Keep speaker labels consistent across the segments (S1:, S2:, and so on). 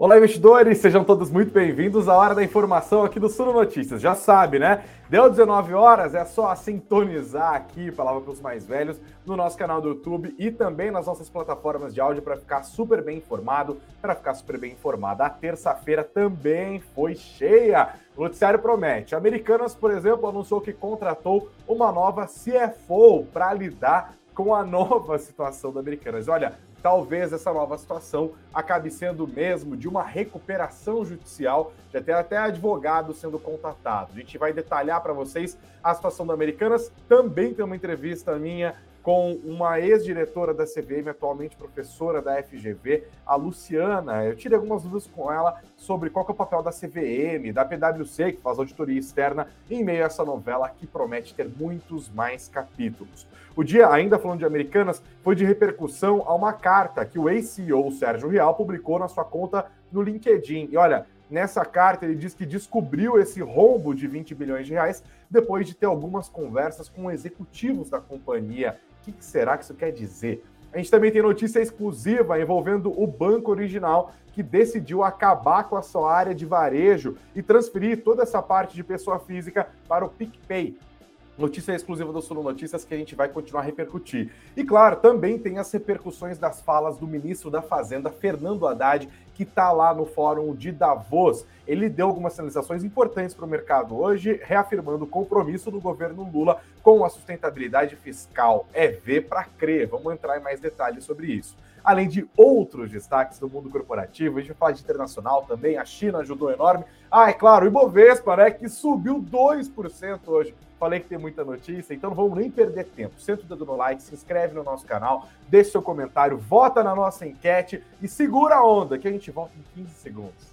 S1: Olá, investidores, sejam todos muito bem-vindos à Hora da Informação aqui do Suno Notícias. Já sabe, né? Deu 19 horas, é só sintonizar aqui, palavra para os mais velhos, no nosso canal do YouTube e também nas nossas plataformas de áudio para ficar super bem informado, para ficar super bem informado. A terça-feira também foi cheia. O noticiário promete. Americanas, por exemplo, anunciou que contratou uma nova CFO para lidar com a nova situação da Americanas. Olha, talvez essa nova situação acabe sendo mesmo de uma recuperação judicial, já tem até advogado sendo contatado. A gente vai detalhar para vocês a situação da Americanas. Também tem uma entrevista minha com uma ex-diretora da CVM, atualmente professora da FGV, a Luciana. Eu tirei algumas dúvidas com ela sobre qual é o papel da CVM, da PwC, que faz auditoria externa, em meio a essa novela que promete ter muitos mais capítulos. O dia, ainda falando de Americanas, foi de repercussão a uma carta que o ex-CEO Sérgio Real publicou na sua conta no LinkedIn. E olha, nessa carta ele diz que descobriu esse rombo de 20 bilhões de reais depois de ter algumas conversas com executivos da companhia que será que isso quer dizer? A gente também tem notícia exclusiva envolvendo o banco original que decidiu acabar com a sua área de varejo e transferir toda essa parte de pessoa física para o PicPay. Notícia exclusiva do Suno Notícias que a gente vai continuar a repercutir. E claro, também tem as repercussões das falas do ministro da Fazenda, Fernando Haddad, que está lá no fórum de Davos. Ele deu algumas sinalizações importantes para o mercado hoje, reafirmando o compromisso do governo Lula com a sustentabilidade fiscal. É ver para crer. Vamos entrar em mais detalhes sobre isso. Além de outros destaques do mundo corporativo, a gente vai falar de internacional também. A China ajudou enorme. Ah, é claro, o Ibovespa, né, que subiu 2% hoje. Falei que tem muita notícia, então não vamos nem perder tempo. Senta o dedo no like, se inscreve no nosso canal, deixe seu comentário, vota na nossa enquete e segura a onda, que a gente volta em 15 segundos.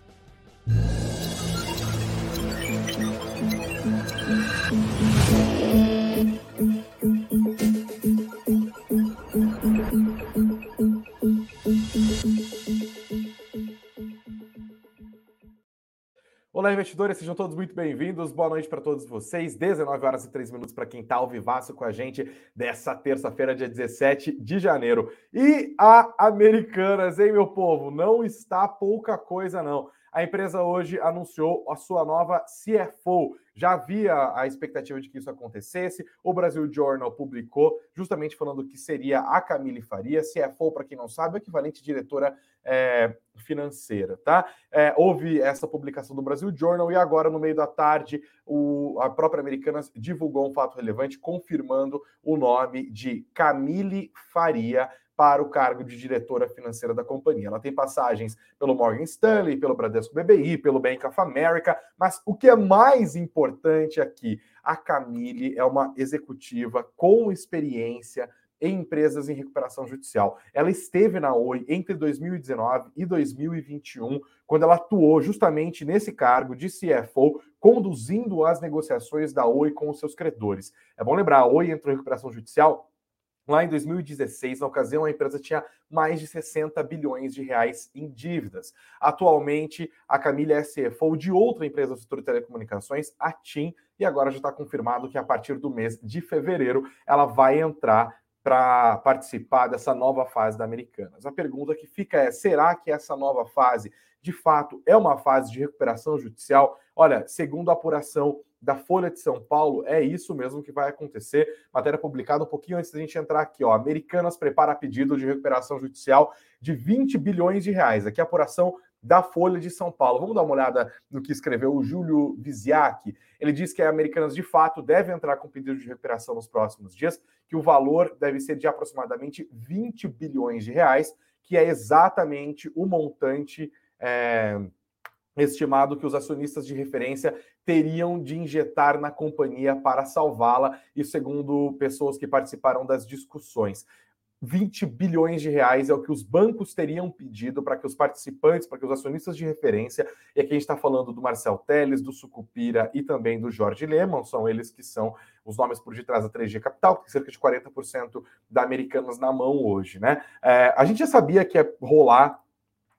S1: Olá, investidores, sejam todos muito bem-vindos. Boa noite para todos vocês. 19 horas e 3 minutos para quem está ao vivaço com a gente dessa terça-feira, dia 17 de janeiro. E a Americanas, hein, meu povo? Não está pouca coisa, não. A empresa hoje anunciou a sua nova CFO. Já havia a expectativa de que isso acontecesse. O Brasil Journal publicou justamente falando que seria a Camille Faria. CFO, para quem não sabe, é o equivalente diretora é, financeira, tá? É, houve essa publicação do Brasil Journal e agora, no meio da tarde, o, a própria Americanas divulgou um fato relevante, confirmando o nome de Camille Faria para o cargo de diretora financeira da companhia. Ela tem passagens pelo Morgan Stanley, pelo Bradesco BBI, pelo Bank of America, mas o que é mais importante aqui, a Camille é uma executiva com experiência em empresas em recuperação judicial. Ela esteve na Oi entre 2019 e 2021, quando ela atuou justamente nesse cargo de CFO, conduzindo as negociações da Oi com os seus credores. É bom lembrar, a Oi entrou em recuperação judicial Lá em 2016, na ocasião, a empresa tinha mais de 60 bilhões de reais em dívidas. Atualmente, a Camila é CFO de outra empresa do setor de telecomunicações, a TIM, e agora já está confirmado que a partir do mês de fevereiro ela vai entrar para participar dessa nova fase da Americanas. A pergunta que fica é: será que essa nova fase, de fato, é uma fase de recuperação judicial? Olha, segundo a apuração da Folha de São Paulo, é isso mesmo que vai acontecer. Matéria publicada um pouquinho antes da gente entrar aqui, ó. Americanas prepara pedido de recuperação judicial de 20 bilhões de reais. Aqui a apuração da Folha de São Paulo. Vamos dar uma olhada no que escreveu o Júlio Viziak. Ele diz que a Americanas de fato deve entrar com pedido de recuperação nos próximos dias, que o valor deve ser de aproximadamente 20 bilhões de reais, que é exatamente o montante é, estimado que os acionistas de referência teriam de injetar na companhia para salvá-la, e segundo pessoas que participaram das discussões. 20 bilhões de reais é o que os bancos teriam pedido para que os participantes, para que os acionistas de referência, e aqui a gente está falando do Marcel Teles, do Sucupira e também do Jorge Lemon, são eles que são os nomes por detrás da 3G Capital, que tem cerca de 40% da Americanas na mão hoje, né? É, a gente já sabia que ia rolar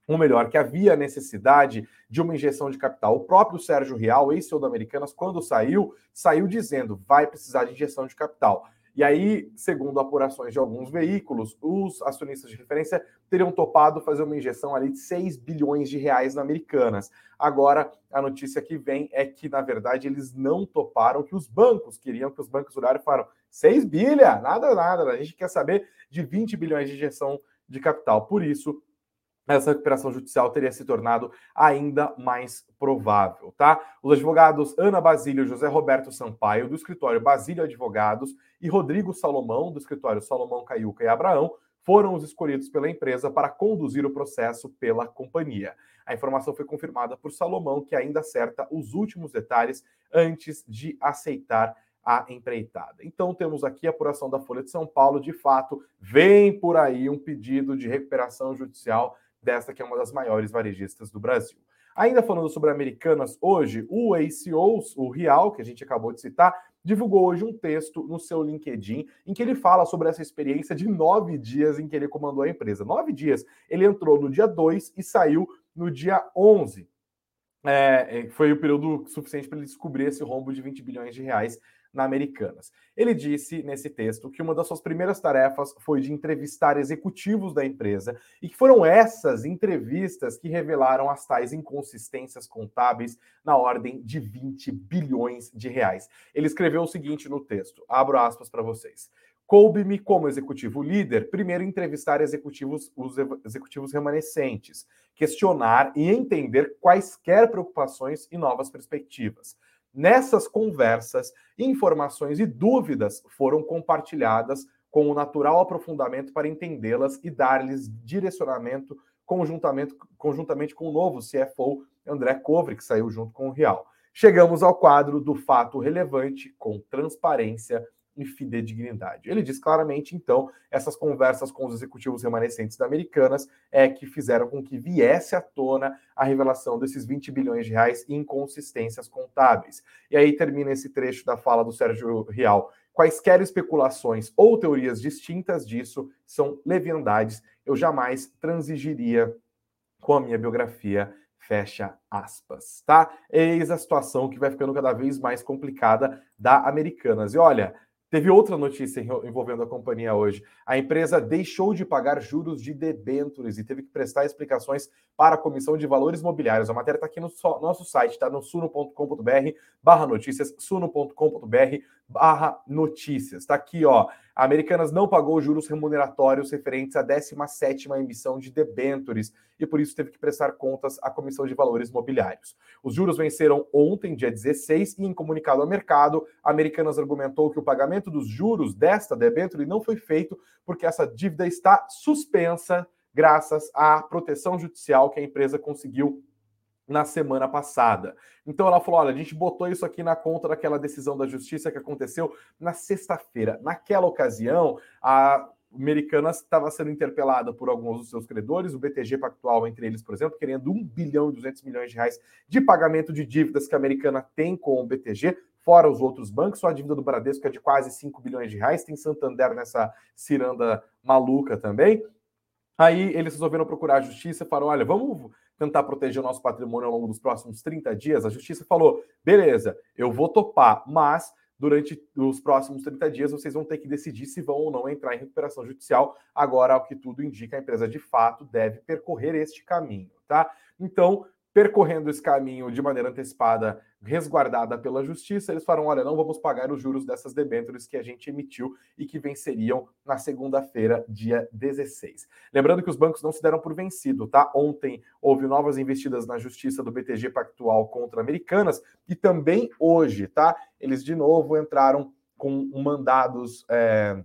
S1: ou melhor, que havia necessidade de uma injeção de capital. O próprio Sérgio Real, ex-CEO da Americanas, quando saiu, saiu dizendo vai precisar de injeção de capital. E aí, segundo apurações de alguns veículos, os acionistas de referência teriam topado fazer uma injeção ali de 6 bilhões de reais na Americanas. Agora, a notícia que vem é que, na verdade, eles não toparam, que os bancos queriam, que os bancos olharam e falaram: 6 bilha, nada, nada, a gente quer saber de 20 bilhões de injeção de capital. Por isso, essa recuperação judicial teria se tornado ainda mais provável, tá? Os advogados Ana Basílio e José Roberto Sampaio, do escritório Basílio Advogados, e Rodrigo Salomão, do escritório Salomão Caiuca e Abraão, foram os escolhidos pela empresa para conduzir o processo pela companhia. A informação foi confirmada por Salomão, que ainda acerta os últimos detalhes antes de aceitar a empreitada. Então temos aqui a apuração da Folha de São Paulo, de fato, vem por aí um pedido de recuperação judicial desta que é uma das maiores varejistas do Brasil. Ainda falando sobre Americanas, hoje o ACO, o Real, que a gente acabou de citar, divulgou hoje um texto no seu LinkedIn em que ele fala sobre essa experiência de nove dias em que ele comandou a empresa. Nove dias. Ele entrou no dia 2 e saiu no dia 11. É, é, foi o período suficiente para ele descobrir esse rombo de 20 bilhões de reais na Americanas. Ele disse nesse texto que uma das suas primeiras tarefas foi de entrevistar executivos da empresa e que foram essas entrevistas que revelaram as tais inconsistências contábeis na ordem de 20 bilhões de reais. Ele escreveu o seguinte no texto, abro aspas para vocês. Coube-me, como executivo líder, primeiro entrevistar executivos, os executivos remanescentes, questionar e entender quaisquer preocupações e novas perspectivas. Nessas conversas, informações e dúvidas foram compartilhadas com o natural aprofundamento para entendê-las e dar-lhes direcionamento conjuntamente, conjuntamente com o novo CFO André Covre, que saiu junto com o Real. Chegamos ao quadro do fato relevante com transparência e fidedignidade. Ele diz claramente, então, essas conversas com os executivos remanescentes da Americanas é que fizeram com que viesse à tona a revelação desses 20 bilhões de reais em inconsistências contábeis. E aí termina esse trecho da fala do Sérgio Real. Quaisquer especulações ou teorias distintas disso são leviandades. Eu jamais transigiria com a minha biografia fecha aspas, tá? Eis a situação que vai ficando cada vez mais complicada da Americanas. E olha, Teve outra notícia envolvendo a companhia hoje. A empresa deixou de pagar juros de debêntures e teve que prestar explicações para a Comissão de Valores Mobiliários. A matéria está aqui no nosso site, está no suno.com.br barra notícias, suno.com.br barra notícias. Está aqui, ó. A Americanas não pagou juros remuneratórios referentes à 17ª emissão de debêntures e por isso teve que prestar contas à Comissão de Valores Mobiliários. Os juros venceram ontem, dia 16, e em comunicado ao mercado, a Americanas argumentou que o pagamento dos juros desta debênture não foi feito porque essa dívida está suspensa graças à proteção judicial que a empresa conseguiu na semana passada. Então ela falou: olha, a gente botou isso aqui na conta daquela decisão da justiça que aconteceu na sexta-feira. Naquela ocasião, a Americanas estava sendo interpelada por alguns dos seus credores, o BTG Pactual entre eles, por exemplo, querendo 1 bilhão e 200 milhões de reais de pagamento de dívidas que a Americana tem com o BTG, fora os outros bancos, só a dívida do Bradesco é de quase 5 bilhões de reais, tem Santander nessa ciranda maluca também. Aí eles resolveram procurar a justiça e falaram: olha, vamos tentar proteger o nosso patrimônio ao longo dos próximos 30 dias, a justiça falou: beleza, eu vou topar, mas durante os próximos 30 dias vocês vão ter que decidir se vão ou não entrar em recuperação judicial. Agora, ao que tudo indica, a empresa de fato deve percorrer este caminho, tá? Então, percorrendo esse caminho de maneira antecipada, resguardada pela justiça, eles falaram: olha, não vamos pagar os juros dessas debêntures que a gente emitiu e que venceriam na segunda-feira, dia 16. Lembrando que os bancos não se deram por vencido, tá? Ontem houve novas investidas na justiça do BTG Pactual contra Americanas e também hoje, tá? Eles de novo entraram com mandados. É...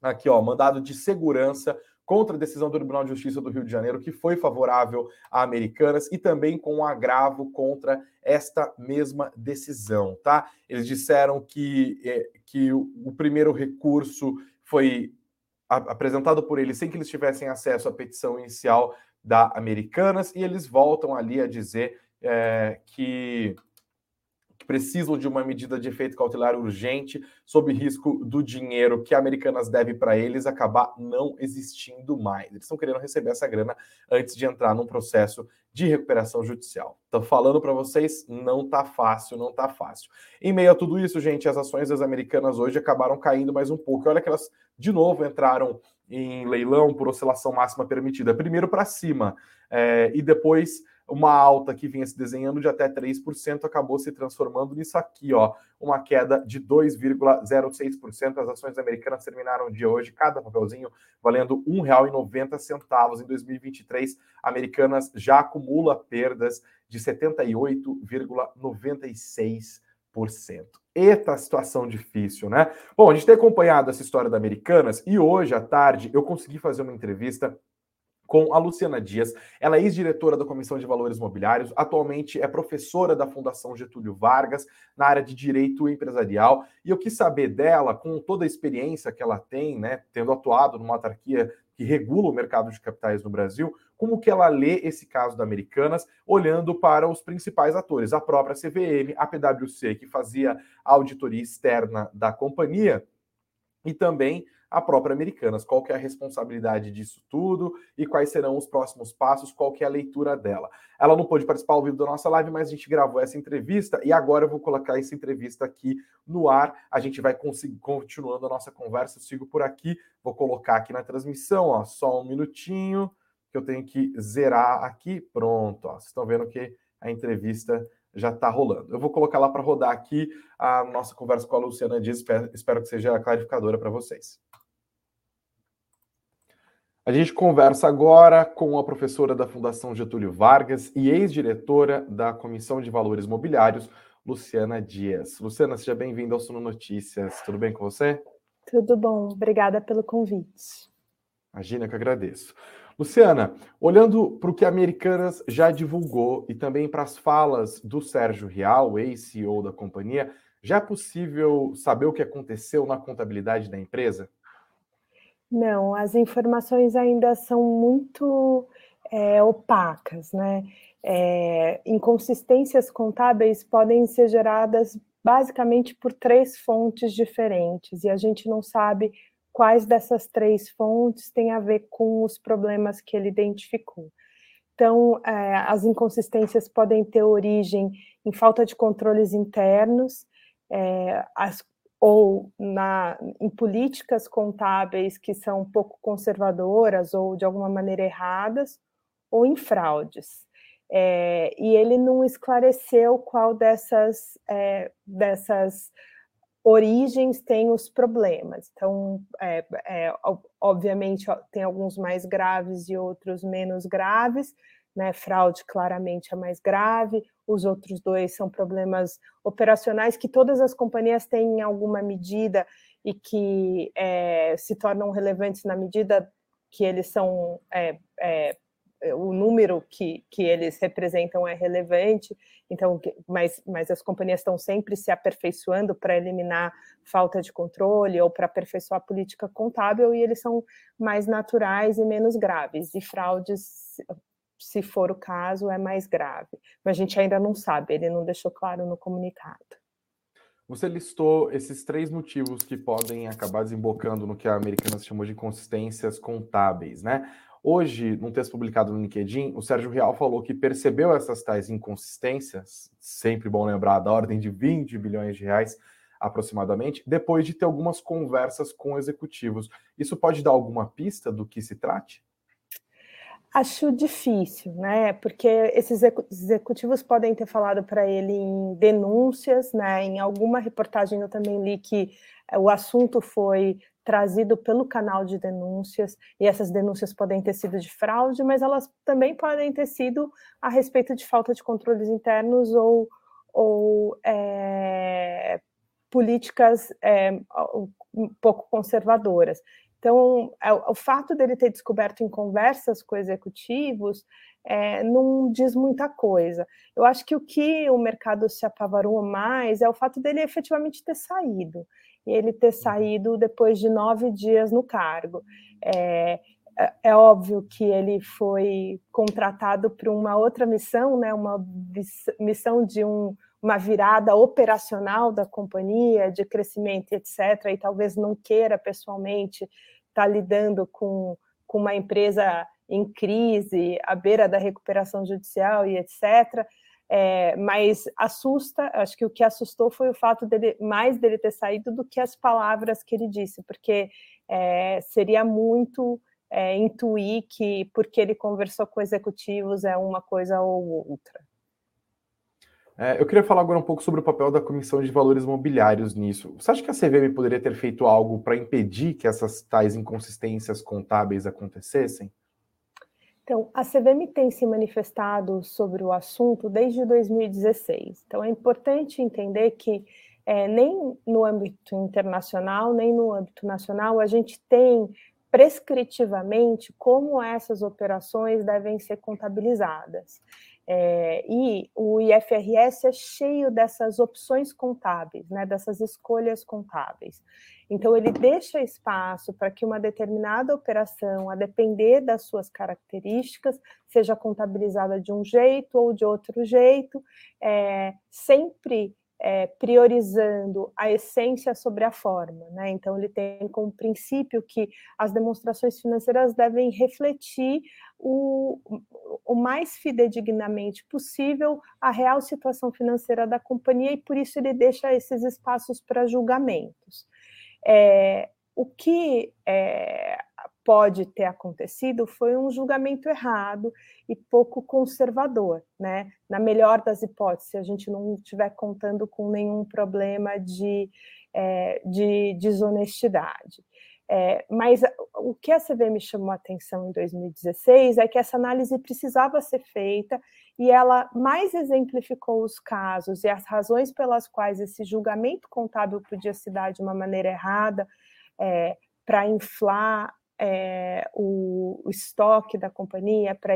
S1: Aqui, ó, mandado de segurança contra a decisão do Tribunal de Justiça do Rio de Janeiro, que foi favorável a Americanas, e também com um agravo contra esta mesma decisão, tá? Eles disseram que, é, que o primeiro recurso foi apresentado por eles sem que eles tivessem acesso à petição inicial da Americanas, e eles voltam ali a dizer é, que precisam de uma medida de efeito cautelar urgente, sob risco do dinheiro que a Americanas deve para eles acabar não existindo mais. Eles estão querendo receber essa grana antes de entrar num processo de recuperação judicial. Estou falando para vocês, não tá fácil, não tá fácil. Em meio a tudo isso, gente, as ações das americanas hoje acabaram caindo mais um pouco. Olha que elas de novo entraram em leilão por oscilação máxima permitida. Primeiro para cima é, e depois uma alta que vinha se desenhando de até 3% acabou se transformando nisso aqui, ó, uma queda de 2,06%. As ações americanas terminaram dia hoje, cada papelzinho valendo R$ 1,90. Em 2023, Americanas já acumula perdas de 78,96%. Eita, situação difícil, né? Bom, a gente tem acompanhado essa história da Americanas e hoje à tarde eu consegui fazer uma entrevista com a Luciana Dias. Ela é ex-diretora da Comissão de Valores Imobiliários, atualmente é professora da Fundação Getúlio Vargas na área de Direito Empresarial. E eu quis saber dela, com toda a experiência que ela tem, né, tendo atuado numa autarquia que regula o mercado de capitais no Brasil, como que ela lê esse caso da Americanas, olhando para os principais atores, a própria CVM, a PwC, que fazia a auditoria externa da companhia, e também a própria Americanas. Qual que é a responsabilidade disso tudo e quais serão os próximos passos, qual que é a leitura dela. Ela não pôde participar ao vivo da nossa live, mas a gente gravou essa entrevista e agora eu vou colocar essa entrevista aqui no ar. A gente vai continuando a nossa conversa, eu sigo por aqui, vou colocar aqui na transmissão, ó, só um minutinho, que eu tenho que zerar aqui. Pronto, ó, vocês estão vendo que a entrevista já está rolando. Eu vou colocar lá para rodar aqui a nossa conversa com a Luciana Dias, espero, espero que seja clarificadora para vocês. A gente conversa agora com a professora da Fundação Getúlio Vargas e ex-diretora da Comissão de Valores Mobiliários, Luciana Dias. Luciana, seja bem-vinda ao Suno Notícias. Tudo bem com você?
S2: Tudo bom, obrigada pelo convite.
S1: Imagina que agradeço. Luciana, olhando para o que a Americanas já divulgou e também para as falas do Sérgio Real, ex-CEO da companhia, já é possível saber o que aconteceu na contabilidade da empresa?
S2: Não, as informações ainda são muito é, opacas, né? É, inconsistências contábeis podem ser geradas basicamente por três fontes diferentes, e a gente não sabe quais dessas três fontes têm a ver com os problemas que ele identificou. Então, é, as inconsistências podem ter origem em falta de controles internos, é, as ou na, em políticas contábeis que são pouco conservadoras ou de alguma maneira erradas, ou em fraudes. É, e ele não esclareceu qual dessas, é, dessas origens tem os problemas. Então, é, é obviamente, tem alguns mais graves e outros menos graves, né? Fraude claramente é mais grave, os outros dois são problemas operacionais que todas as companhias têm em alguma medida e que é, se tornam relevantes na medida que eles são é, é, o número que, que eles representam é relevante, então, mas, mas as companhias estão sempre se aperfeiçoando para eliminar falta de controle ou para aperfeiçoar a política contábil, e eles são mais naturais e menos graves. E fraudes se for o caso, é mais grave. Mas a gente ainda não sabe, ele não deixou claro no comunicado.
S1: Você listou esses três motivos que podem acabar desembocando no que a Americanas chamou de inconsistências contábeis, né? Hoje, num texto publicado no LinkedIn, o Sérgio Real falou que percebeu essas tais inconsistências, sempre bom lembrar, da ordem de 20 bilhões de reais aproximadamente, depois de ter algumas conversas com executivos. Isso pode dar alguma pista do que se trate?
S2: Acho difícil, né? Porque esses executivos podem ter falado para ele em denúncias, né? Em alguma reportagem eu também li que eh, o assunto foi trazido pelo canal de denúncias, e essas denúncias podem ter sido de fraude, mas elas também podem ter sido a respeito de falta de controles internos ou, ou é, políticas é, um pouco conservadoras. Então, é, o fato dele ter descoberto em conversas com executivos é, não diz muita coisa. Eu acho que o que o mercado se apavorou mais é o fato dele efetivamente ter saído. E ele ter saído depois de nove dias no cargo. É, é, é óbvio que ele foi contratado para uma outra missão, né, uma missão de um, uma virada operacional da companhia, de crescimento, etc., e talvez não queira pessoalmente estar tá lidando com, com uma empresa em crise, à beira da recuperação judicial e etc., é, mas assusta, acho que o que assustou foi o fato dele, mais dele ter saído do que as palavras que ele disse, porque é, seria muito é, intuir que porque ele conversou com executivos é uma coisa ou outra.
S1: É, eu queria falar agora um pouco sobre o papel da Comissão de Valores Mobiliários nisso. Você acha que a CVM poderia ter feito algo para impedir que essas tais inconsistências contábeis acontecessem?
S2: Então, a CVM tem se manifestado sobre o assunto desde 2016. Então, é importante entender que é, nem no âmbito internacional, nem no âmbito nacional, a gente tem prescritivamente como essas operações devem ser contabilizadas. É, e o IFRS é cheio dessas opções contábeis, né, dessas escolhas contábeis. Então, ele deixa espaço para que uma determinada operação, a depender das suas características, seja contabilizada de um jeito ou de outro jeito, é, sempre é, priorizando a essência sobre a forma. Né? Então, ele tem como princípio que as demonstrações financeiras devem refletir o, o mais fidedignamente possível a real situação financeira da companhia e por isso ele deixa esses espaços para julgamentos. É, o que é, pode ter acontecido foi um julgamento errado e pouco conservador, né? Na melhor das hipóteses, se a gente não estiver contando com nenhum problema de, é, de desonestidade. É, mas o que a CVM chamou a atenção em 2016 é que essa análise precisava ser feita e ela mais exemplificou os casos e as razões pelas quais esse julgamento contábil podia se dar de uma maneira errada é, para inflar é, o, o, estoque da companhia, para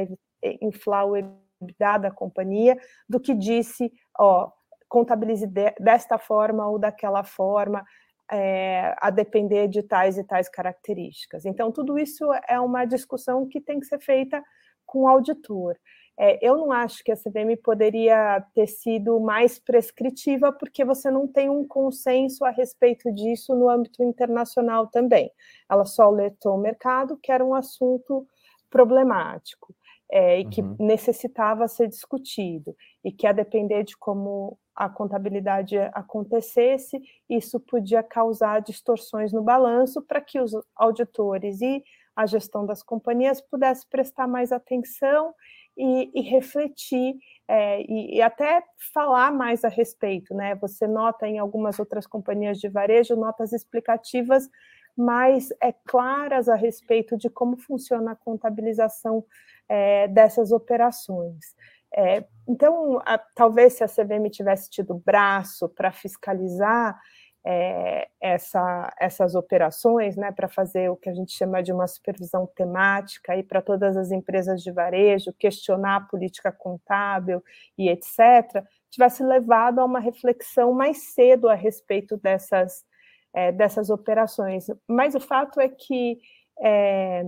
S2: inflar o EBITDA da companhia, do que disse, ó, contabilize de, desta forma ou daquela forma, é, a depender de tais e tais características. Então, tudo isso é uma discussão que tem que ser feita com o auditor. É, eu não acho que a CVM poderia ter sido mais prescritiva, porque você não tem um consenso a respeito disso no âmbito internacional também. Ela só alertou o mercado que era um assunto problemático é, e que uhum. necessitava ser discutido, e que a depender de como a contabilidade acontecesse, isso podia causar distorções no balanço para que os auditores e a gestão das companhias pudessem prestar mais atenção e, e refletir é, e, e, até falar mais a respeito, né? Você nota em algumas outras companhias de varejo notas explicativas mais é, claras a respeito de como funciona a contabilização é, dessas operações. É, então, a, talvez se a CVM tivesse tido braço para fiscalizar é, essa, essas operações, né, para fazer o que a gente chama de uma supervisão temática para todas as empresas de varejo, questionar a política contábil e etc., tivesse levado a uma reflexão mais cedo a respeito dessas, é, dessas operações. Mas o fato é que é,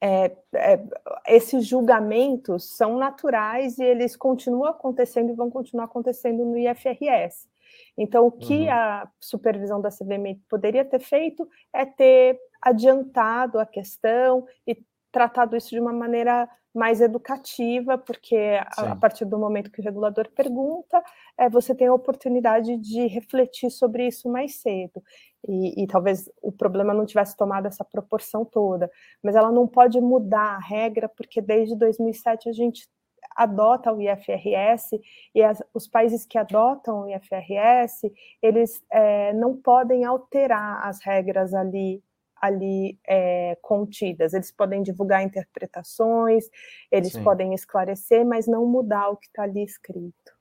S2: é, é, esses julgamentos são naturais e eles continuam acontecendo e vão continuar acontecendo no IFRS. Então, o que uhum. a supervisão da CVM poderia ter feito é ter adiantado a questão e tratado isso de uma maneira mais educativa, porque a, a, partir do momento que o regulador pergunta, é, você tem a oportunidade de refletir sobre isso mais cedo. E, e, talvez o problema não tivesse tomado essa proporção toda, mas ela não pode mudar a regra, porque desde 2007 a gente adota o IFRS e as, os países que adotam o IFRS, eles é, não podem alterar as regras ali ali é, contidas. Eles podem divulgar interpretações, eles Sim. podem esclarecer, mas não mudar o que está ali escrito.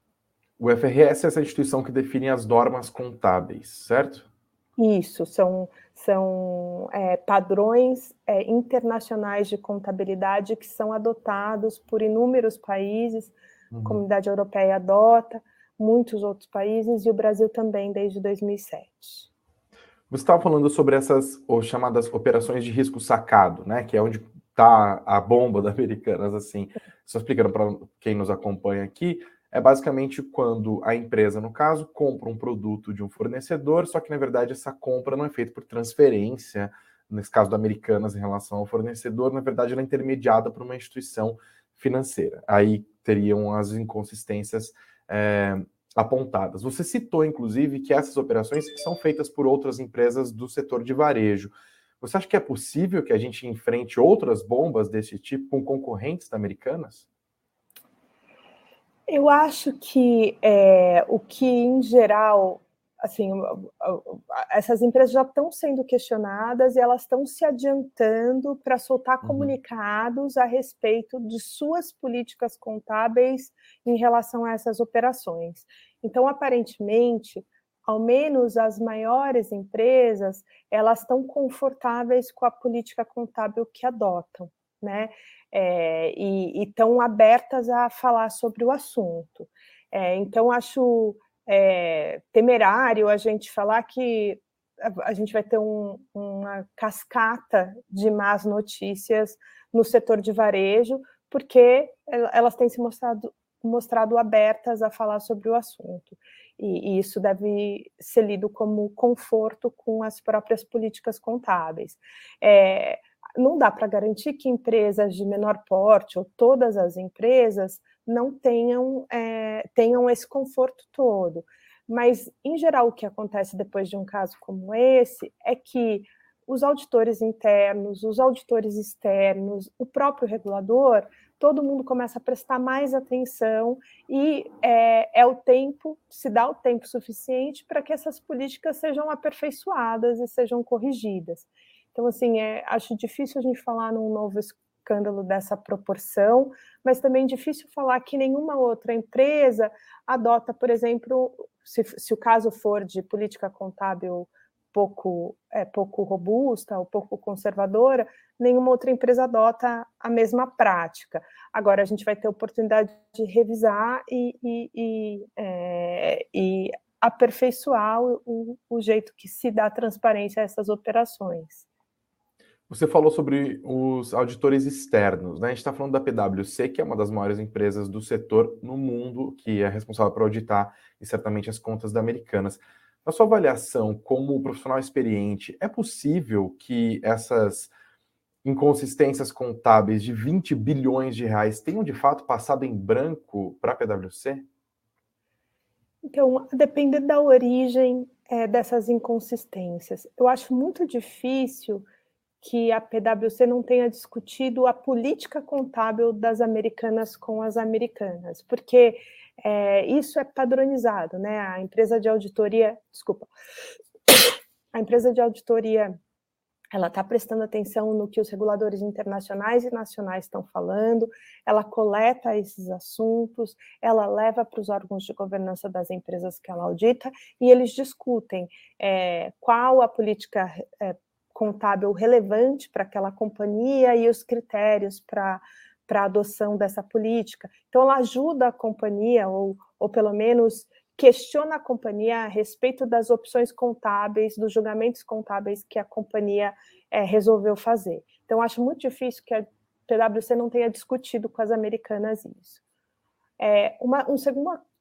S1: O IFRS é essa instituição que define as normas contábeis, certo?
S2: Isso, são, são é, padrões é, internacionais de contabilidade que são adotados por inúmeros países, uhum. a comunidade europeia adota, muitos outros países, e o Brasil também, desde 2007.
S1: Você estava falando sobre essas chamadas operações de risco sacado, né? Que é onde está a bomba da Americanas, assim. Só explicando para quem nos acompanha aqui, é basicamente quando a empresa, no caso, compra um produto de um fornecedor, só que na verdade essa compra não é feita por transferência, nesse caso da Americanas em relação ao fornecedor, na verdade ela é intermediada por uma instituição financeira. Aí teriam as inconsistências é, apontadas. Você citou, inclusive, que essas operações são feitas por outras empresas do setor de varejo. Você acha que é possível que a gente enfrente outras bombas desse tipo com concorrentes da Americanas?
S2: Eu acho que é, o que, em geral, assim, essas empresas já estão sendo questionadas e elas estão se adiantando para soltar uhum. comunicados a respeito de suas políticas contábeis em relação a essas operações. Então, aparentemente, ao menos as maiores empresas, elas estão confortáveis com a política contábil que adotam, né? É, e estão abertas a falar sobre o assunto. É, então, acho é, temerário a gente falar que a, a gente vai ter um, uma cascata de más notícias no setor de varejo, porque elas têm se mostrado, mostrado abertas a falar sobre o assunto. E, e, isso deve ser lido como conforto com as próprias políticas contábeis. É, não dá para garantir que empresas de menor porte, ou todas as empresas, não tenham, é, tenham esse conforto todo. Mas, em geral, o que acontece depois de um caso como esse é que os auditores internos, os auditores externos, o próprio regulador, todo mundo começa a prestar mais atenção e é, é o tempo, se dá o tempo suficiente para que essas políticas sejam aperfeiçoadas e sejam corrigidas. Então, assim, é, acho difícil a gente falar num novo escândalo dessa proporção, mas também difícil falar que nenhuma outra empresa adota, por exemplo, se, se o caso for de política contábil pouco, é, pouco robusta ou pouco conservadora, nenhuma outra empresa adota a mesma prática. Agora a gente vai ter oportunidade de revisar e, e, e, é, e aperfeiçoar o, o, jeito que se dá transparência a essas operações.
S1: Você falou sobre os auditores externos, né? A gente está falando da PwC, que é uma das maiores empresas do setor no mundo, que é responsável por auditar e certamente as contas da Americanas. Na sua avaliação, como profissional experiente, é possível que essas inconsistências contábeis de 20 bilhões de reais tenham de fato passado em branco para a PwC?
S2: Então, depende da origem é, dessas inconsistências. Eu acho muito difícil que a PwC não tenha discutido a política contábil das americanas com as americanas, porque é, isso é padronizado, né? A empresa de auditoria, desculpa, a empresa de auditoria ela está prestando atenção no que os reguladores internacionais e nacionais estão falando, ela coleta esses assuntos, ela leva para os órgãos de governança das empresas que ela audita e eles discutem é, qual a política é, contábil relevante para aquela companhia e os critérios para para a adoção dessa política. Então, ela ajuda a companhia, ou, ou pelo menos questiona a companhia a respeito das opções contábeis, dos julgamentos contábeis que a companhia é, resolveu fazer. Então, acho muito difícil que a PwC não tenha discutido com as americanas isso. É, uma, um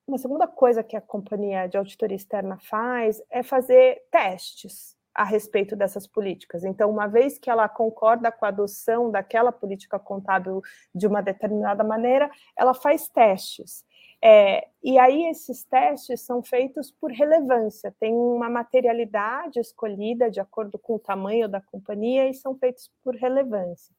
S2: uma segunda coisa que a companhia de auditoria externa faz é fazer testes a respeito dessas políticas. Então, uma vez que ela concorda com a adoção daquela política contábil de uma determinada maneira, ela faz testes. É, e aí esses testes são feitos por relevância, tem uma materialidade escolhida de acordo com o tamanho da companhia e são feitos por relevância.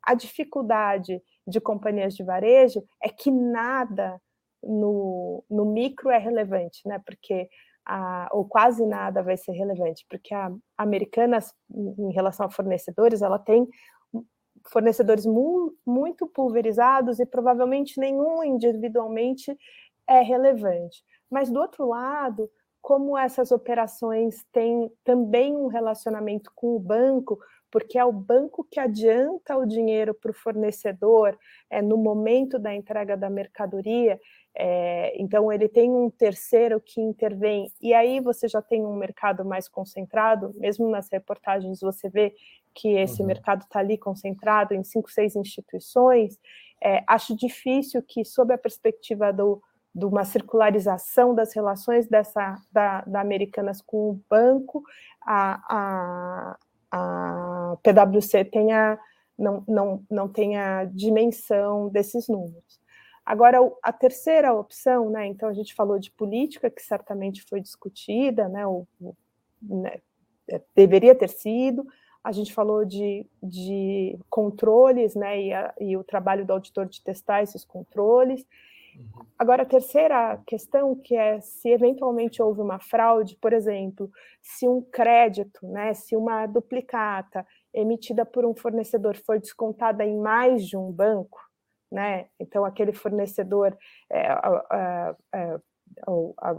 S2: A dificuldade de companhias de varejo é que nada no, no micro é relevante, né? Porque a, ou quase nada vai ser relevante, porque a Americanas, em relação a fornecedores, ela tem fornecedores mu, muito pulverizados e provavelmente nenhum individualmente é relevante. Mas, do outro lado, como essas operações têm também um relacionamento com o banco, porque é o banco que adianta o dinheiro para o fornecedor é, no momento da entrega da mercadoria, é, então, ele tem um terceiro que intervém, e aí você já tem um mercado mais concentrado, mesmo nas reportagens você vê que esse uhum. mercado está ali concentrado em cinco, seis instituições. É, acho difícil que, sob a perspectiva do, de uma circularização das relações dessa, da, da Americanas com o banco, a, a, a PwC tenha, não, não, não tenha dimensão desses números. Agora, a terceira opção, né, então a gente falou de política, que certamente foi discutida, né, o, né, é, deveria ter sido, a gente falou de, de controles, né, e, a, e, o trabalho do auditor de testar esses controles. Uhum. Agora, a terceira questão, que é se eventualmente houve uma fraude, por exemplo, se um crédito, né, se uma duplicata emitida por um fornecedor for descontada em mais de um banco, né? Então, aquele fornecedor, é, é, é,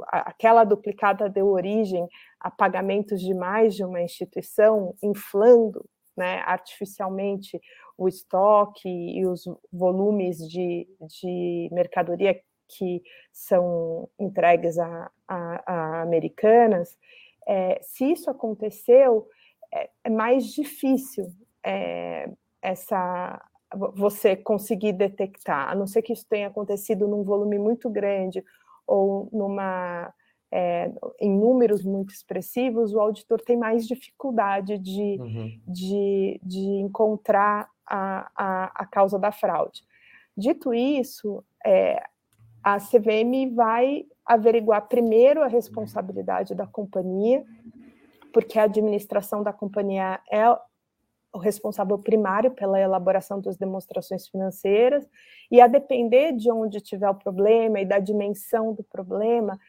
S2: aquela duplicata deu origem a pagamentos de mais de uma instituição, inflando né, artificialmente o estoque e os volumes de, de mercadoria que são entregues a, a, a americanas. É, se isso aconteceu, é, é mais difícil é, essa você conseguir detectar, a não ser que isso tenha acontecido num volume muito grande ou numa é, em números muito expressivos, o auditor tem mais dificuldade de, uhum. de, de encontrar a, a, a, causa da fraude. Dito isso, é, a CVM vai averiguar primeiro a responsabilidade da companhia, porque a administração da companhia é o responsável primário pela elaboração das demonstrações financeiras, e a depender de onde tiver o problema e da dimensão do problema,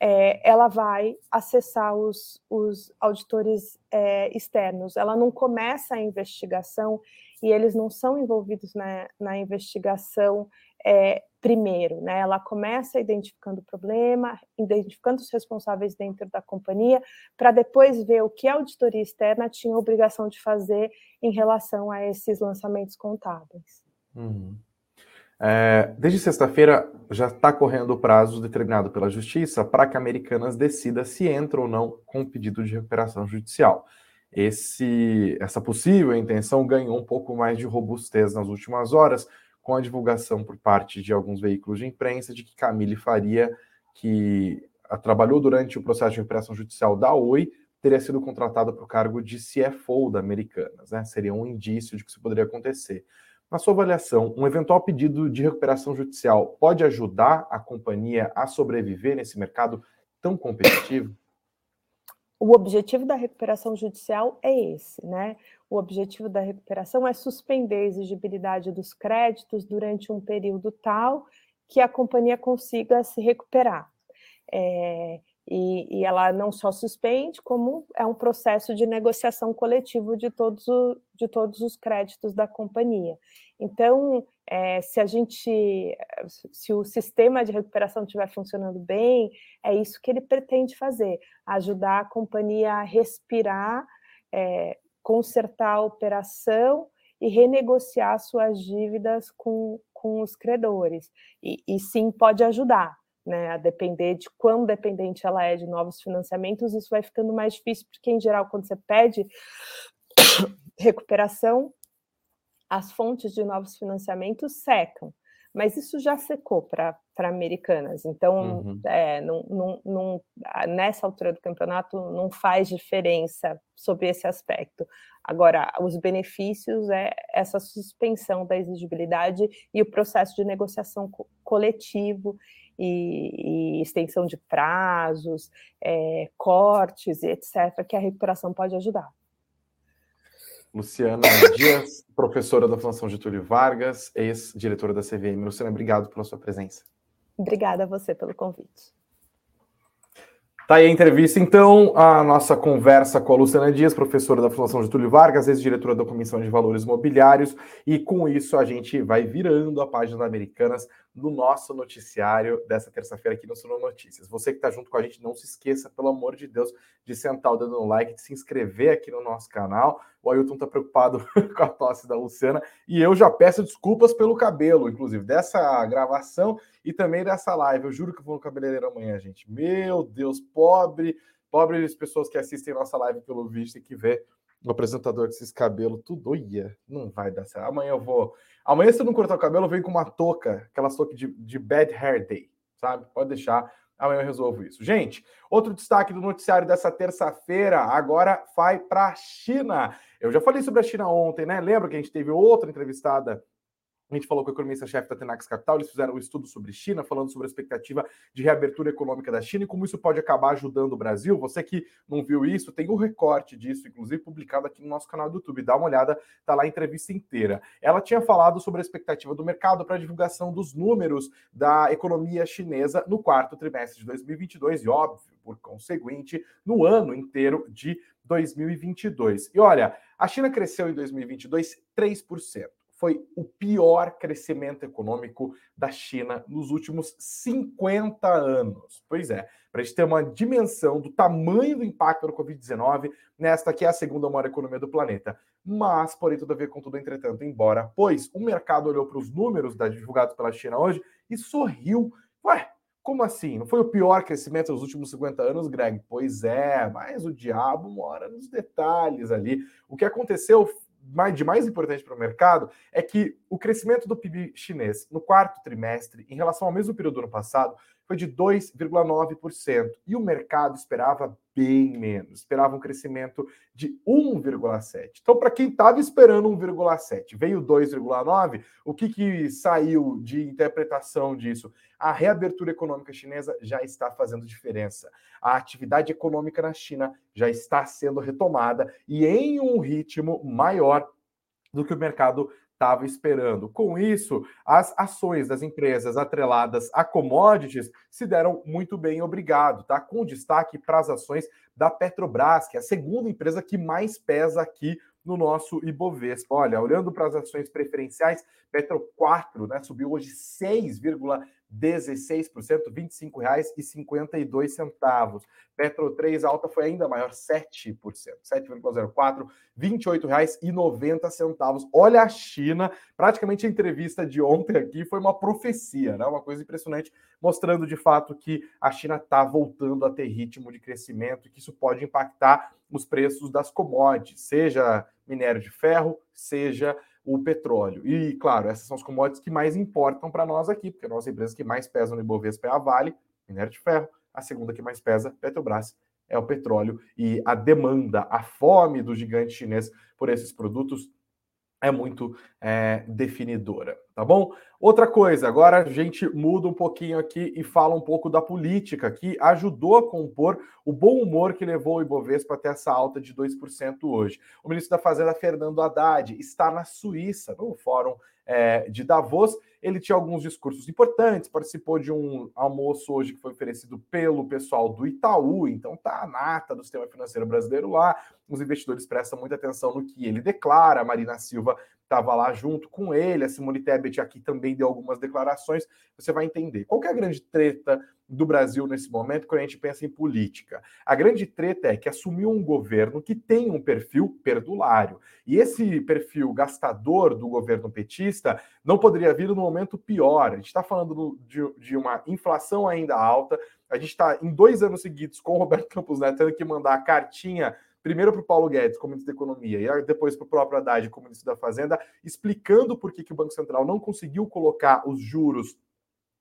S2: é, ela vai acessar os, os auditores é, externos. Ela não começa a investigação e eles não são envolvidos na, na investigação é, primeiro, né? Ela começa identificando o problema, identificando os responsáveis dentro da companhia, para depois ver o que a auditoria externa tinha obrigação de fazer em relação a esses lançamentos contábeis.
S1: Uhum. É, desde sexta-feira já está correndo o prazo determinado pela Justiça para que a Americanas decida se entra ou não com pedido de recuperação judicial. Esse, essa possível intenção ganhou um pouco mais de robustez nas últimas horas, com a divulgação por parte de alguns veículos de imprensa de que Camille Faria, que trabalhou durante o processo de recuperação judicial da Oi, teria sido contratada para o cargo de CFO da Americanas. Né? Seria um indício de que isso poderia acontecer. Na sua avaliação, um eventual pedido de recuperação judicial pode ajudar a companhia a sobreviver nesse mercado tão competitivo?
S2: O objetivo da recuperação judicial é esse, né? O objetivo da recuperação é suspender a exigibilidade dos créditos durante um período tal que a companhia consiga se recuperar. É, e, e, ela não só suspende, como é um processo de negociação coletivo de todos, o, de todos os créditos da companhia. Então, é, se a gente, se o sistema de recuperação estiver funcionando bem, é isso que ele pretende fazer: ajudar a companhia a respirar, é, consertar a operação e renegociar suas dívidas com, com os credores. E, e sim, pode ajudar. Né, a depender de quão dependente ela é de novos financiamentos, isso vai ficando mais difícil, porque, em geral, quando você pede recuperação, as fontes de novos financiamentos secam mas isso já secou para americanas. Então, uhum. é, não, não, não, nessa altura do campeonato, não faz diferença sobre esse aspecto. Agora, os benefícios é essa suspensão da exigibilidade e o processo de negociação co coletivo e, e, extensão de prazos, é, cortes e etc., que a recuperação pode ajudar.
S1: Luciana Dias, professora da Fundação Getúlio Vargas, ex-diretora da CVM. Luciana, obrigado pela sua presença.
S2: Obrigada a você pelo convite.
S1: Tá aí a entrevista, então, a nossa conversa com a Luciana Dias, professora da Fundação Getúlio Vargas, ex-diretora da Comissão de Valores Mobiliários, e com isso a gente vai virando a página da Americanas no nosso noticiário dessa terça-feira aqui no Sono Notícias. Você que está junto com a gente, não se esqueça, pelo amor de Deus, de sentar o dedo no like, de se inscrever aqui no nosso canal. O Ailton está preocupado com a tosse da Luciana e eu já peço desculpas pelo cabelo, inclusive, dessa gravação e também dessa live. Eu juro que vou no cabeleireiro amanhã, gente. Meu Deus, pobre, pobres pessoas que assistem nossa live pelo vídeo e que vê o apresentador com esses cabelos tudo, olha, não vai dar certo. Amanhã eu vou. Amanhã, se eu não cortar o cabelo, eu venho com uma touca, aquela touca de, de Bad Hair Day. sabe? Pode deixar. Amanhã eu resolvo isso. Gente, outro destaque do noticiário dessa terça-feira agora vai para a China. Eu já falei sobre a China ontem, né? Lembra que a gente teve outra entrevistada a gente falou com o economista-chefe da Tenax Capital, eles fizeram um estudo sobre China, falando sobre a expectativa de reabertura econômica da China e como isso pode acabar ajudando o Brasil. Você que não viu isso, tem um recorte disso, inclusive publicado aqui no nosso canal do YouTube. Dá uma olhada, tá lá a entrevista inteira. Ela tinha falado sobre a expectativa do mercado para a divulgação dos números da economia chinesa no quarto trimestre de 2022 e, óbvio, por conseguinte, no ano inteiro de 2022. E olha, a China cresceu em 2022 3% foi o pior crescimento econômico da China nos últimos 50 anos. Pois é, para a gente ter uma dimensão do tamanho do impacto do Covid-19 nesta que é a segunda maior economia do planeta. Mas, porém, todavia, contudo, entretanto, embora, pois o mercado olhou para os números divulgados pela China hoje e sorriu. Ué, como assim? Não foi o pior crescimento dos últimos 50 anos, Greg? Pois é, mas o diabo mora nos detalhes ali. O que aconteceu de mais importante para o mercado é que o crescimento do PIB chinês no quarto trimestre, em relação ao mesmo período do ano passado, foi de 2,9%. E o mercado esperava bem menos, esperava um crescimento de 1,7%. Então, para quem estava esperando 1,7%, veio 2,9%, o que, que saiu de interpretação disso? A reabertura econômica chinesa já está fazendo diferença. A atividade econômica na China já está sendo retomada e em um ritmo maior do que o mercado estava esperando. Com isso, as ações das empresas atreladas a commodities se deram muito bem, obrigado, tá? Com destaque para as ações da Petrobras, que é a segunda empresa que mais pesa aqui no nosso Ibovespa. Olha, olhando para as ações preferenciais, Petro 4, né, subiu hoje 6,16%, R$ 25,52. Petro 3 alta foi ainda maior, 7%, 7,04, R$ 28,90. Olha a China, praticamente a entrevista de ontem aqui foi uma profecia, né? Uma coisa impressionante, mostrando de fato que a China está voltando a ter ritmo de crescimento e que isso pode impactar os preços das commodities, seja minério de ferro, seja o petróleo. E, claro, essas são as commodities que mais importam para nós aqui, porque a nossa empresa que mais pesa no Ibovespa é a Vale, minério de ferro, a segunda que mais pesa, Petrobras, é o petróleo. E a demanda, a fome do gigante chinês por esses produtos é muito é, definidora, tá bom? Outra coisa, agora a gente muda um pouquinho aqui e fala um pouco da política, que ajudou a compor o bom humor que levou o Ibovespa até essa alta de 2% hoje. O ministro da Fazenda, Fernando Haddad, está na Suíça, no Fórum é, de Davos. Ele tinha alguns discursos importantes, participou de um almoço hoje que foi oferecido pelo pessoal do Itaú, então tá a nata do sistema financeiro brasileiro lá. Os investidores prestam muita atenção no que ele declara. A Marina Silva estava lá junto com ele, a Simone Tebet aqui também deu algumas declarações. Você vai entender. Qual é a grande treta do Brasil nesse momento quando a gente pensa em política. A grande treta é que assumiu um governo que tem um perfil perdulário. E esse perfil gastador do governo petista não poderia vir no momento pior. A gente está falando de, de, uma inflação ainda alta. A gente está em dois anos seguidos com o Roberto Campos Neto tendo que mandar a cartinha primeiro para o Paulo Guedes, como ministro da Economia, e depois para o próprio Haddad, como ministro da Fazenda, explicando por que, que o Banco Central não conseguiu colocar os juros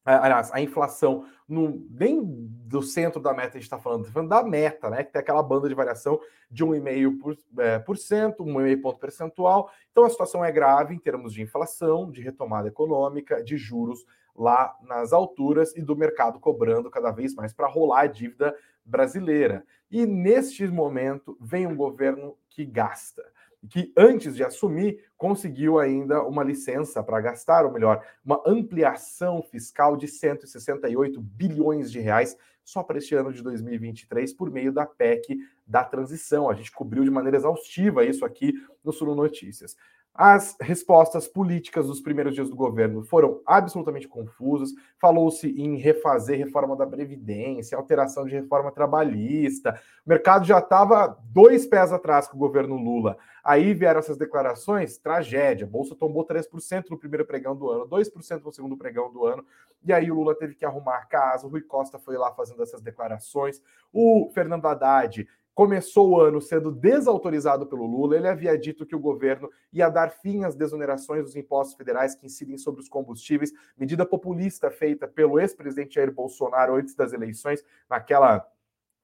S1: aliás, a inflação no, nem do centro da meta a gente está falando, falando da meta, né? Que tem aquela banda de variação de 1,5%, por, é, por cento, 1,5 ponto percentual. Então a situação é grave em termos de inflação, de retomada econômica, de juros lá nas alturas e do mercado cobrando cada vez mais para rolar a dívida brasileira. E neste momento vem um governo que gasta que antes de assumir conseguiu ainda uma licença para gastar, ou melhor, uma ampliação fiscal de 168 bilhões de reais só para este ano de 2023 por meio da PEC da transição. A gente cobriu de maneira exaustiva isso aqui no Sul Notícias. As respostas políticas dos primeiros dias do governo foram absolutamente confusas. Falou-se em refazer reforma da Previdência, alteração de reforma trabalhista. O mercado já estava dois pés atrás com o governo Lula. Aí vieram essas declarações, tragédia. A Bolsa tombou 3% no primeiro pregão do ano, 2% no segundo pregão do ano. E aí o Lula teve que arrumar a casa. O Rui Costa foi lá fazendo essas declarações. O Fernando Haddad começou o ano sendo desautorizado pelo Lula. Ele havia dito que o governo ia dar fim às desonerações dos impostos federais que incidem sobre os combustíveis, medida populista feita pelo ex-presidente Jair Bolsonaro antes das eleições, naquela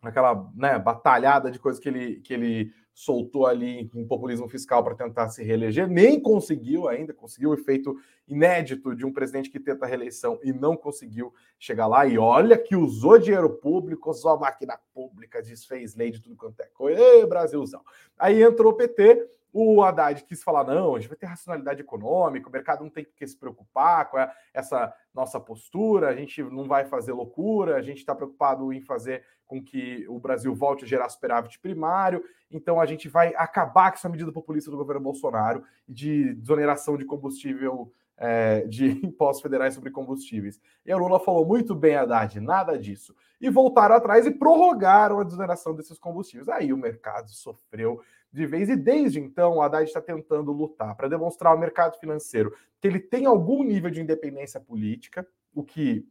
S1: naquela né, batalhada de coisas que ele, que ele soltou ali em populismo fiscal para tentar se reeleger, nem conseguiu ainda, conseguiu o efeito inédito de um presidente que tenta a reeleição e não conseguiu chegar lá. E olha que usou dinheiro público, usou a máquina pública, desfez lei de tudo quanto é coisa. Ê, Brasilzão. Aí entrou o PT, o Haddad quis falar: não, a gente vai ter racionalidade econômica, o mercado não tem que se preocupar com essa nossa postura, a gente não vai fazer loucura, a gente está preocupado em fazer com que o Brasil volte a gerar superávit primário, então a gente vai acabar com essa medida populista do governo Bolsonaro de desoneração de combustível. É, de impostos federais sobre combustíveis. E a Lula falou muito bem, Haddad, nada disso. E voltaram atrás e prorrogaram a desoneração desses combustíveis. Aí o mercado sofreu de vez. E desde então, o Haddad está tentando lutar para demonstrar ao mercado financeiro que ele tem algum nível de independência política, o que,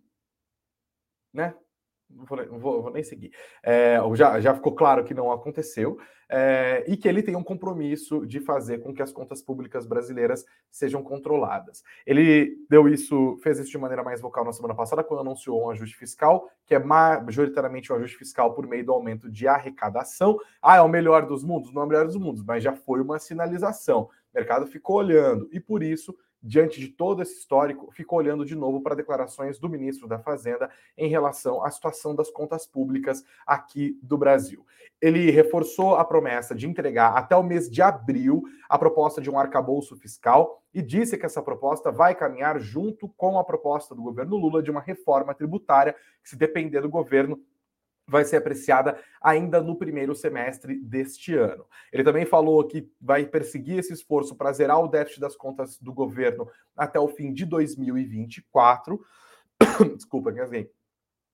S1: né, não vou, não vou, vou nem seguir. É, já, já ficou claro que não aconteceu, é, e que ele tem um compromisso de fazer com que as contas públicas brasileiras sejam controladas. Ele deu isso, fez isso de maneira mais vocal na semana passada, quando anunciou um ajuste fiscal, que é majoritariamente um ajuste fiscal por meio do aumento de arrecadação. Ah, é o melhor dos mundos? Não é o melhor dos mundos, mas já foi uma sinalização. O mercado ficou olhando, e por isso diante de todo esse histórico, ficou olhando de novo para declarações do ministro da Fazenda em relação à situação das contas públicas aqui do Brasil. Ele reforçou a promessa de entregar até o mês de abril a proposta de um arcabouço fiscal e disse que essa proposta vai caminhar junto com a proposta do governo Lula de uma reforma tributária, que, se depender do governo, vai ser apreciada ainda no primeiro semestre deste ano. Ele também falou que vai perseguir esse esforço para zerar o déficit das contas do governo até o fim de 2024. Desculpa, engasguei.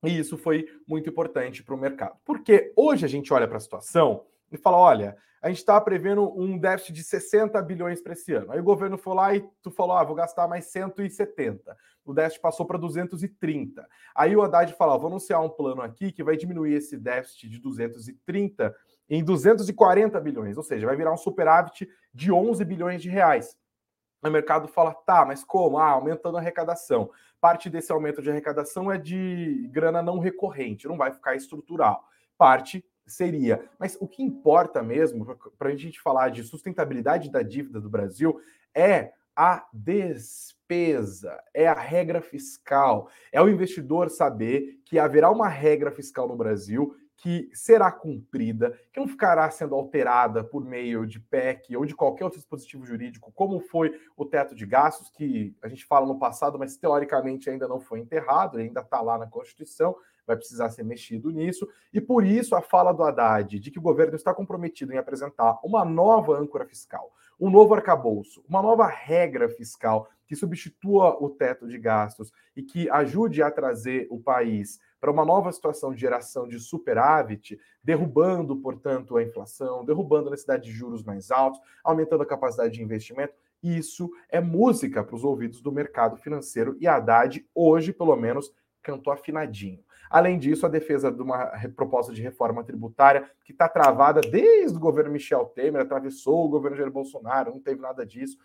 S1: E isso foi muito importante para o mercado. Porque hoje a gente olha para a situação e fala: olha, a gente está prevendo um déficit de 60 bilhões para esse ano. Aí o governo foi lá e tu falou: ah, vou gastar mais 170. O déficit passou para 230. Aí o Haddad falou: vou anunciar um plano aqui que vai diminuir esse déficit de 230 em 240 bilhões, ou seja, vai virar um superávit de 11 bilhões de reais. O mercado fala: tá, mas como? Ah, aumentando a arrecadação. Parte desse aumento de arrecadação é de grana não recorrente, não vai ficar estrutural. Parte seria. Mas o que importa mesmo, para a gente falar de sustentabilidade da dívida do Brasil, é a despesa, é a regra fiscal. É o investidor saber que haverá uma regra fiscal no Brasil que será cumprida, que não ficará sendo alterada por meio de PEC ou de qualquer outro dispositivo jurídico, como foi o teto de gastos, que a gente fala no passado, mas teoricamente ainda não foi enterrado, ainda está lá na Constituição, vai precisar ser mexido nisso. E por isso a fala do Haddad de que o governo está comprometido em apresentar uma nova âncora fiscal, um novo arcabouço, uma nova regra fiscal que substitua o teto de gastos e que ajude a trazer o país para uma nova situação de geração de superávit, derrubando, portanto, a inflação, derrubando a necessidade de juros mais altos, aumentando a capacidade de investimento. Isso é música para os ouvidos do mercado financeiro e Haddad, hoje, pelo menos, cantou afinadinho. Além disso, a defesa de uma proposta de reforma tributária que está travada desde o governo Michel Temer, atravessou o governo Jair Bolsonaro, não teve nada disso.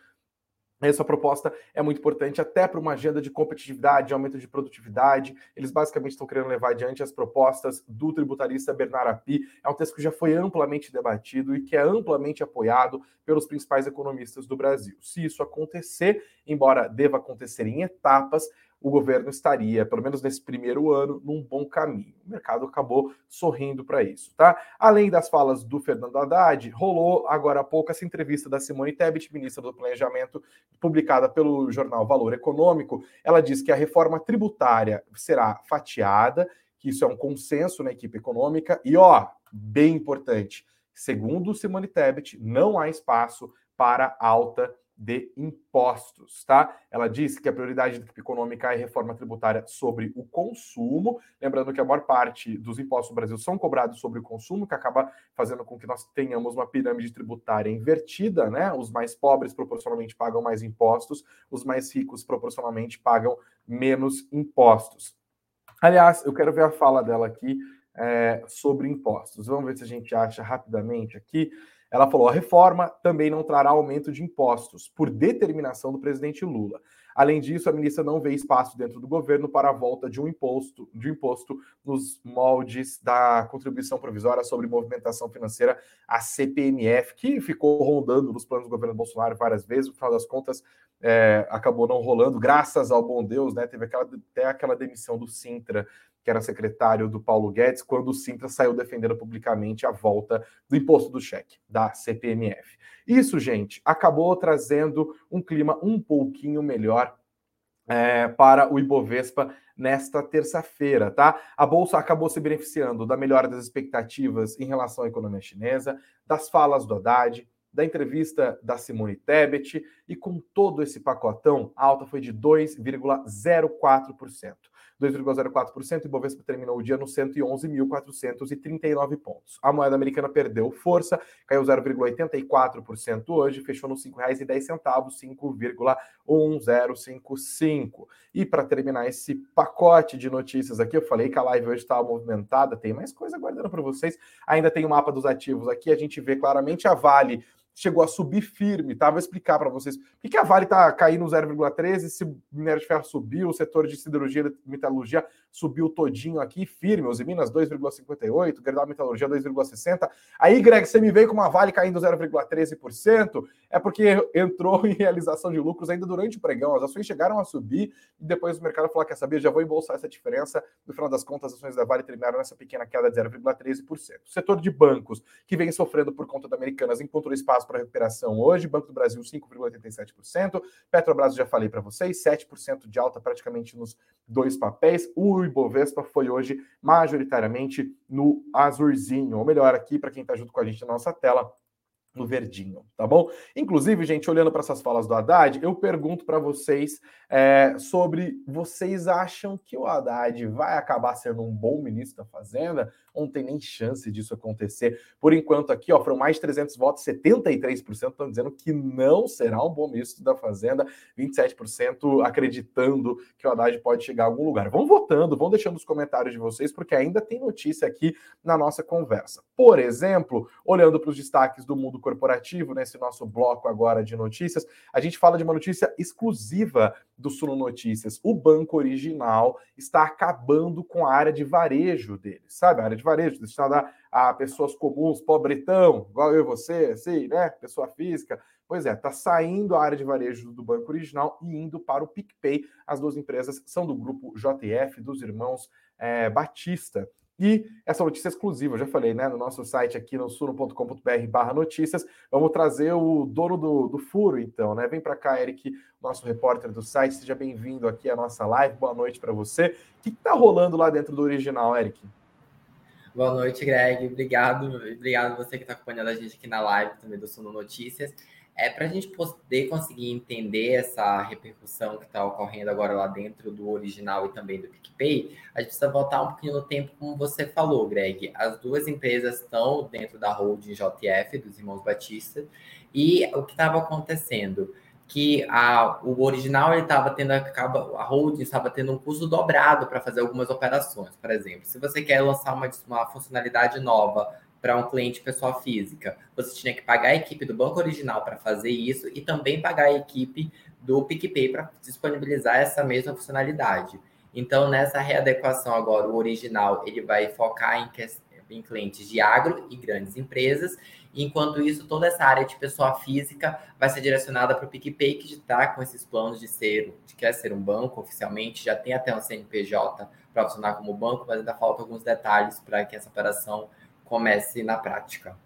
S1: Essa proposta é muito importante até para uma agenda de competitividade, de aumento de produtividade. Eles basicamente estão querendo levar adiante as propostas do tributarista Bernard Api. É um texto que já foi amplamente debatido e que é amplamente apoiado pelos principais economistas do Brasil. Se isso acontecer, embora deva acontecer em etapas, o governo estaria, pelo menos nesse primeiro ano, num bom caminho. O mercado acabou sorrindo para isso, tá? Além das falas do Fernando Haddad, rolou agora há pouco essa entrevista da Simone Tebet, ministra do Planejamento, publicada pelo jornal Valor Econômico. Ela diz que a reforma tributária será fatiada, que isso é um consenso na equipe econômica, e ó, bem importante, segundo Simone Tebet, não há espaço para alta de impostos, tá? Ela disse que a prioridade da equipe econômica é reforma tributária sobre o consumo, lembrando que a maior parte dos impostos no Brasil são cobrados sobre o consumo, que acaba fazendo com que nós tenhamos uma pirâmide tributária invertida, né? Os mais pobres proporcionalmente pagam mais impostos, os mais ricos proporcionalmente pagam menos impostos. Aliás, eu quero ver a fala dela aqui é, sobre impostos. Vamos ver se a gente acha rapidamente aqui. Ela falou: a reforma também não trará aumento de impostos, por determinação do presidente Lula. Além disso, a ministra não vê espaço dentro do governo para a volta de um imposto, de um imposto nos moldes da contribuição provisória sobre movimentação financeira, a CPMF, que ficou rondando nos planos do governo Bolsonaro várias vezes, no final das contas é, acabou não rolando, graças ao bom Deus, né? Teve aquela, até aquela demissão do Sintra que era secretário do Paulo Guedes, quando o Sintra saiu defendendo publicamente a volta do imposto do cheque, da CPMF. Isso, gente, acabou trazendo um clima um pouquinho melhor é, para o Ibovespa nesta terça-feira, tá? A bolsa acabou se beneficiando da melhora das expectativas em relação à economia chinesa, das falas do Haddad, da entrevista da Simone Tebet, e com todo esse pacotão, a alta foi de 2,04%. 2,04%, e Bovespa terminou o dia no 111.439 pontos. A moeda americana perdeu força, caiu 0,84% hoje, fechou nos R$ 5,10, 5,1055. E para terminar esse pacote de notícias aqui, eu falei que a live hoje estava movimentada, tem mais coisa guardando para vocês. Ainda tem o mapa dos ativos aqui, a gente vê claramente a Vale chegou a subir firme, tá? Vou explicar para vocês. Por que a Vale está caindo 0,13 se minério de ferro subiu, o setor de siderurgia e metalurgia subiu todinho aqui, firme, os Minas 2,58, Gerdau Metalurgia 2,60. Aí, Greg, você me veio com uma Vale caindo 0,13%, é porque entrou em realização de lucros ainda durante o pregão. As ações chegaram a subir e depois o mercado falou: quer saber, já vou embolsar essa diferença. No final das contas, as ações da Vale terminaram nessa pequena queda de 0,13%. O setor de bancos, que vem sofrendo por conta da Americanas, encontrou espaço para recuperação hoje. Banco do Brasil, 5,87%. Petrobras, já falei para vocês, 7% de alta praticamente nos dois papéis. O Ibovespa foi hoje majoritariamente no azulzinho, ou melhor, aqui para quem está junto com a gente na nossa tela, no verdinho, tá bom? Inclusive, gente, olhando para essas falas do Haddad, eu pergunto para vocês é, sobre vocês acham que o Haddad vai acabar sendo um bom ministro da Fazenda? Não tem nem chance disso acontecer? Por enquanto, aqui, ó, foram mais de 300 votos, 73% estão dizendo que não será um bom ministro da Fazenda, 27% acreditando que o Haddad pode chegar a algum lugar. Vão votando, vão deixando os comentários de vocês, porque ainda tem notícia aqui na nossa conversa. Por exemplo, olhando para os destaques do mundo corporativo, nesse nosso bloco agora de notícias, a gente fala de uma notícia exclusiva do Suno Notícias. O banco original está acabando com a área de varejo dele, sabe? A área de varejo destinada a pessoas comuns, pobretão, igual eu e você, assim, né? Pessoa física. Pois é, está saindo a área de varejo do banco original e indo para o PicPay. As duas empresas são do grupo JF, dos irmãos é, Batista. E essa notícia é exclusiva, eu já falei, né? No nosso site aqui no suno.com.br barra notícias. Vamos trazer o dono do, do furo, então, né? Vem para cá, Eric, nosso repórter do site. Seja bem-vindo aqui à nossa live. Boa noite para você. O que está rolando lá dentro do original, Eric?
S3: Boa noite, Greg. Obrigado. Obrigado você que está acompanhando a gente aqui na live também do Suno Notícias. É para a gente poder conseguir entender essa repercussão que está ocorrendo agora lá dentro do original e também do PicPay, a gente precisa voltar um pouquinho no tempo, como você falou, Greg. As duas empresas estão dentro da holding JF, dos irmãos Batista, e o que estava acontecendo? que a, o original ele estava tendo acaba, a holding estava tendo um custo dobrado para fazer algumas operações. Por exemplo, se você quer lançar uma, uma funcionalidade nova para um cliente pessoa física. Você tinha que pagar a equipe do banco original para fazer isso e também pagar a equipe do PicPay para disponibilizar essa mesma funcionalidade. Então, nessa readequação agora, o original ele vai focar em, em clientes de agro e grandes empresas, enquanto isso, toda essa área de pessoa física vai ser direcionada para o PicPay, que está com esses planos de ser, de quer ser um banco oficialmente, já tem até um CNPJ para funcionar como banco, mas ainda faltam alguns detalhes para que essa operação comece na prática.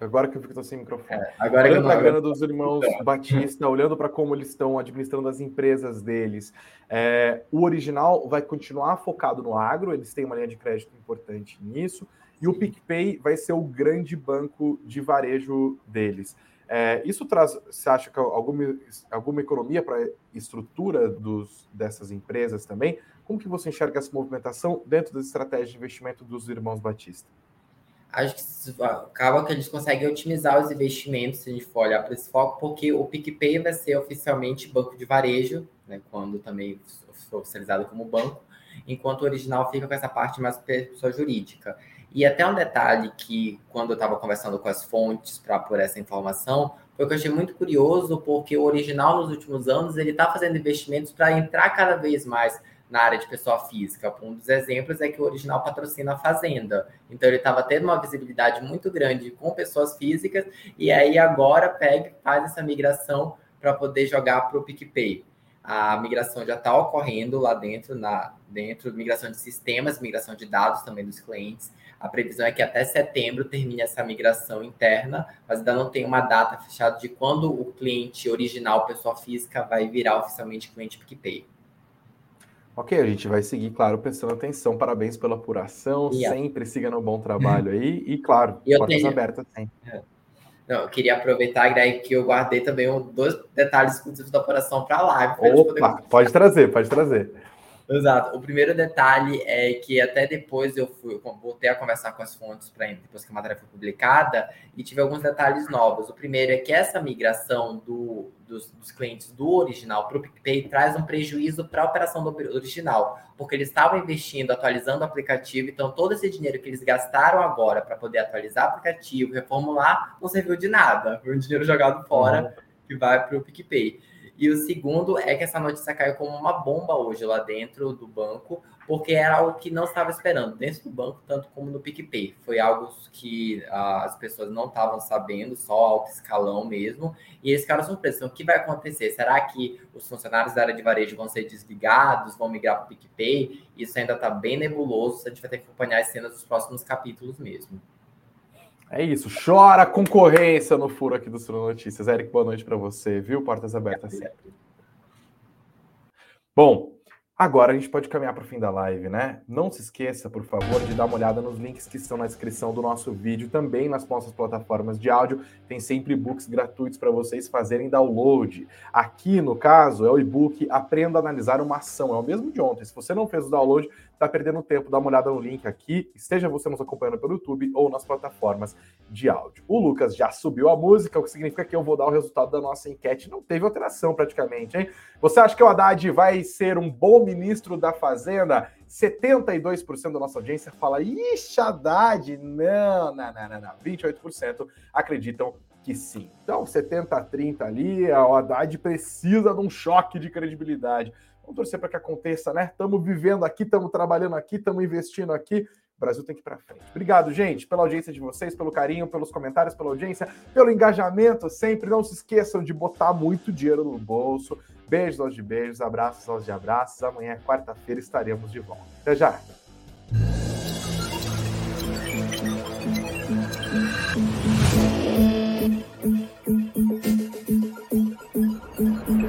S1: Agora que eu fico sem microfone.
S3: É, agora
S1: olhando para a grana dos irmãos Batista, olhando para como eles estão administrando as empresas deles, é, o original vai continuar focado no agro, eles têm uma linha de crédito importante nisso, e o PicPay vai ser o grande banco de varejo deles. É, isso traz, você acha que alguma, alguma economia para a estrutura dos, dessas empresas também? Como que você enxerga essa movimentação dentro das estratégias de investimento dos irmãos Batista?
S3: acho que acaba que eles conseguem otimizar os investimentos, se a gente for olhar para esse foco, porque o PicPay vai ser oficialmente banco de varejo, né, quando também for oficializado como banco, enquanto o original fica com essa parte mais pessoa jurídica. E até um detalhe que, quando eu estava conversando com as fontes para por essa informação, foi que eu achei muito curioso, porque o original, nos últimos anos, ele está fazendo investimentos para entrar cada vez mais na área de pessoa física. Um dos exemplos é que o original patrocina a Fazenda. Então ele estava tendo uma visibilidade muito grande com pessoas físicas, e aí agora pega faz essa migração para poder jogar para o PicPay. A migração já está ocorrendo lá dentro, na dentro migração de sistemas, migração de dados também dos clientes. A previsão é que até setembro termine essa migração interna, mas ainda não tem uma data fechada de quando o cliente original, pessoa física, vai virar oficialmente cliente PicPay.
S1: Ok, a gente vai seguir, claro, prestando atenção. Parabéns pela apuração. Yeah. Sempre siga no bom trabalho aí. E, claro,
S3: eu portas tenho... abertas sempre. É. Não, eu queria aproveitar, Greg, que eu guardei também dois detalhes exclusivos da apuração para a live.
S1: Opa, poder... pode trazer, pode trazer.
S3: Exato. O primeiro detalhe é que até depois eu fui, eu voltei a conversar com as fontes para depois que a matéria foi publicada e tive alguns detalhes novos. O primeiro é que essa migração do, dos, dos clientes do original para o PicPay traz um prejuízo para a operação do original, porque eles estavam investindo, atualizando o aplicativo, então todo esse dinheiro que eles gastaram agora para poder atualizar o aplicativo, reformular, não serviu de nada. Foi um dinheiro jogado fora uhum. que vai para o PicPay. E o segundo é que essa notícia caiu como uma bomba hoje lá dentro do banco, porque era algo que não estava esperando, dentro do banco, tanto como no PicPay. Foi algo que ah, as pessoas não estavam sabendo, só alto escalão mesmo, e eles ficaram surpresos. Então, o que vai acontecer? Será que os funcionários da área de varejo vão ser desligados, vão migrar para o PicPay? Isso ainda está bem nebuloso, a gente vai ter que acompanhar as cenas dos próximos capítulos mesmo.
S1: É isso, chora concorrência no furo aqui do Sul Notícias. Eric, boa noite para você, viu? Portas abertas sempre. Bom, Agora a gente pode caminhar para o fim da live, né? Não se esqueça, por favor, de dar uma olhada nos links que estão na descrição do nosso vídeo, também nas nossas plataformas de áudio. Tem sempre e-books gratuitos para vocês fazerem download. Aqui, no caso, é o e-book Aprenda a Analisar uma Ação. É o mesmo de ontem. Se você não fez o download, está perdendo tempo. Dá uma olhada no link aqui, esteja você nos acompanhando pelo YouTube ou nas plataformas de áudio. O Lucas já subiu a música, o que significa que eu vou dar o resultado da nossa enquete. Não teve alteração praticamente, hein? Você acha que o Haddad vai ser um bom ministro da Fazenda? 72% da nossa audiência fala, ixi, Haddad, não, não, não, não, não. 28% acreditam que sim. Então, 70 a 30 ali, o Haddad precisa de um choque de credibilidade. Vamos torcer para que aconteça, né? Estamos vivendo aqui, estamos trabalhando aqui, estamos investindo aqui. O Brasil tem que ir para frente. Obrigado, gente, pela audiência de vocês, pelo carinho, pelos comentários, pela audiência, pelo engajamento. Sempre não se esqueçam de botar muito dinheiro no bolso. Beijos aos de beijos, abraços aos de abraços. Amanhã, quarta-feira, estaremos de volta. Até já!